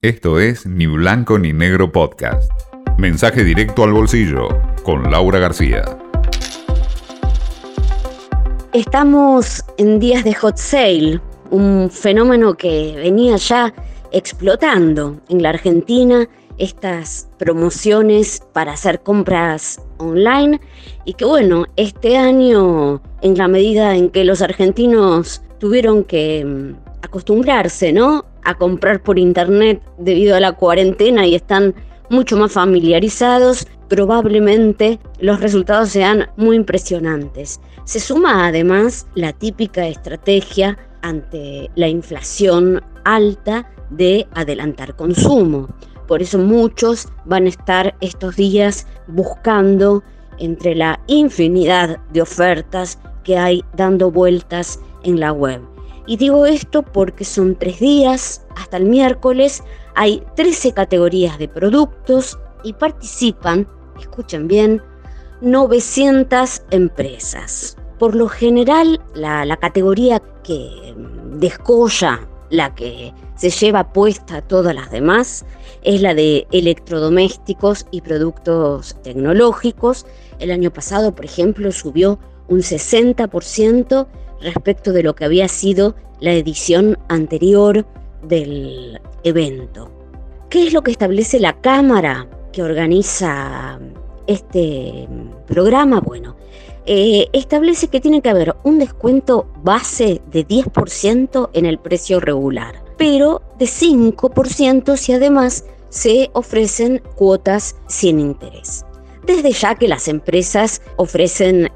Esto es Ni Blanco ni Negro Podcast. Mensaje directo al bolsillo con Laura García. Estamos en días de hot sale, un fenómeno que venía ya explotando en la Argentina, estas promociones para hacer compras online y que bueno, este año en la medida en que los argentinos tuvieron que mm, acostumbrarse, ¿no? A comprar por internet debido a la cuarentena y están mucho más familiarizados, probablemente los resultados sean muy impresionantes. Se suma además la típica estrategia ante la inflación alta de adelantar consumo. Por eso muchos van a estar estos días buscando entre la infinidad de ofertas que hay dando vueltas en la web. Y digo esto porque son tres días, hasta el miércoles hay 13 categorías de productos y participan, escuchen bien, 900 empresas. Por lo general, la, la categoría que descolla, la que se lleva puesta a todas las demás, es la de electrodomésticos y productos tecnológicos. El año pasado, por ejemplo, subió un 60% respecto de lo que había sido la edición anterior del evento. ¿Qué es lo que establece la Cámara que organiza este programa? Bueno, eh, establece que tiene que haber un descuento base de 10% en el precio regular, pero de 5% si además se ofrecen cuotas sin interés. Desde ya que las empresas ofrecen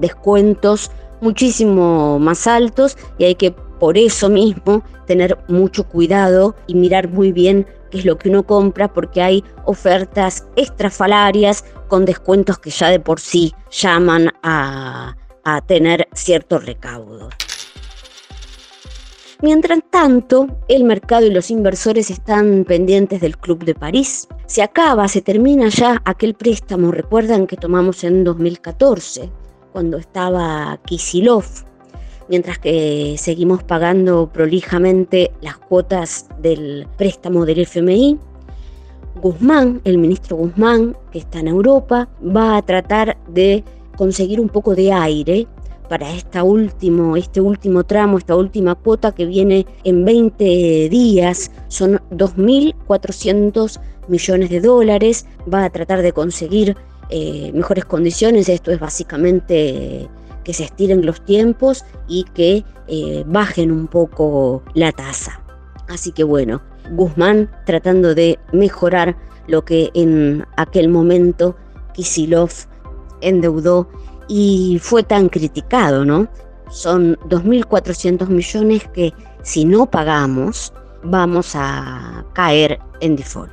descuentos muchísimo más altos y hay que por eso mismo tener mucho cuidado y mirar muy bien qué es lo que uno compra porque hay ofertas extrafalarias con descuentos que ya de por sí llaman a, a tener cierto recaudo. Mientras tanto, el mercado y los inversores están pendientes del Club de París. Se acaba, se termina ya aquel préstamo, recuerdan que tomamos en 2014 cuando estaba Kisilov, mientras que seguimos pagando prolijamente las cuotas del préstamo del FMI. Guzmán, el ministro Guzmán, que está en Europa, va a tratar de conseguir un poco de aire para esta último, este último tramo, esta última cuota que viene en 20 días, son 2.400 millones de dólares, va a tratar de conseguir eh, mejores condiciones. Esto es básicamente que se estiren los tiempos y que eh, bajen un poco la tasa. Así que bueno, Guzmán tratando de mejorar lo que en aquel momento Kisilov endeudó y fue tan criticado, ¿no? Son 2.400 millones que si no pagamos vamos a caer en default.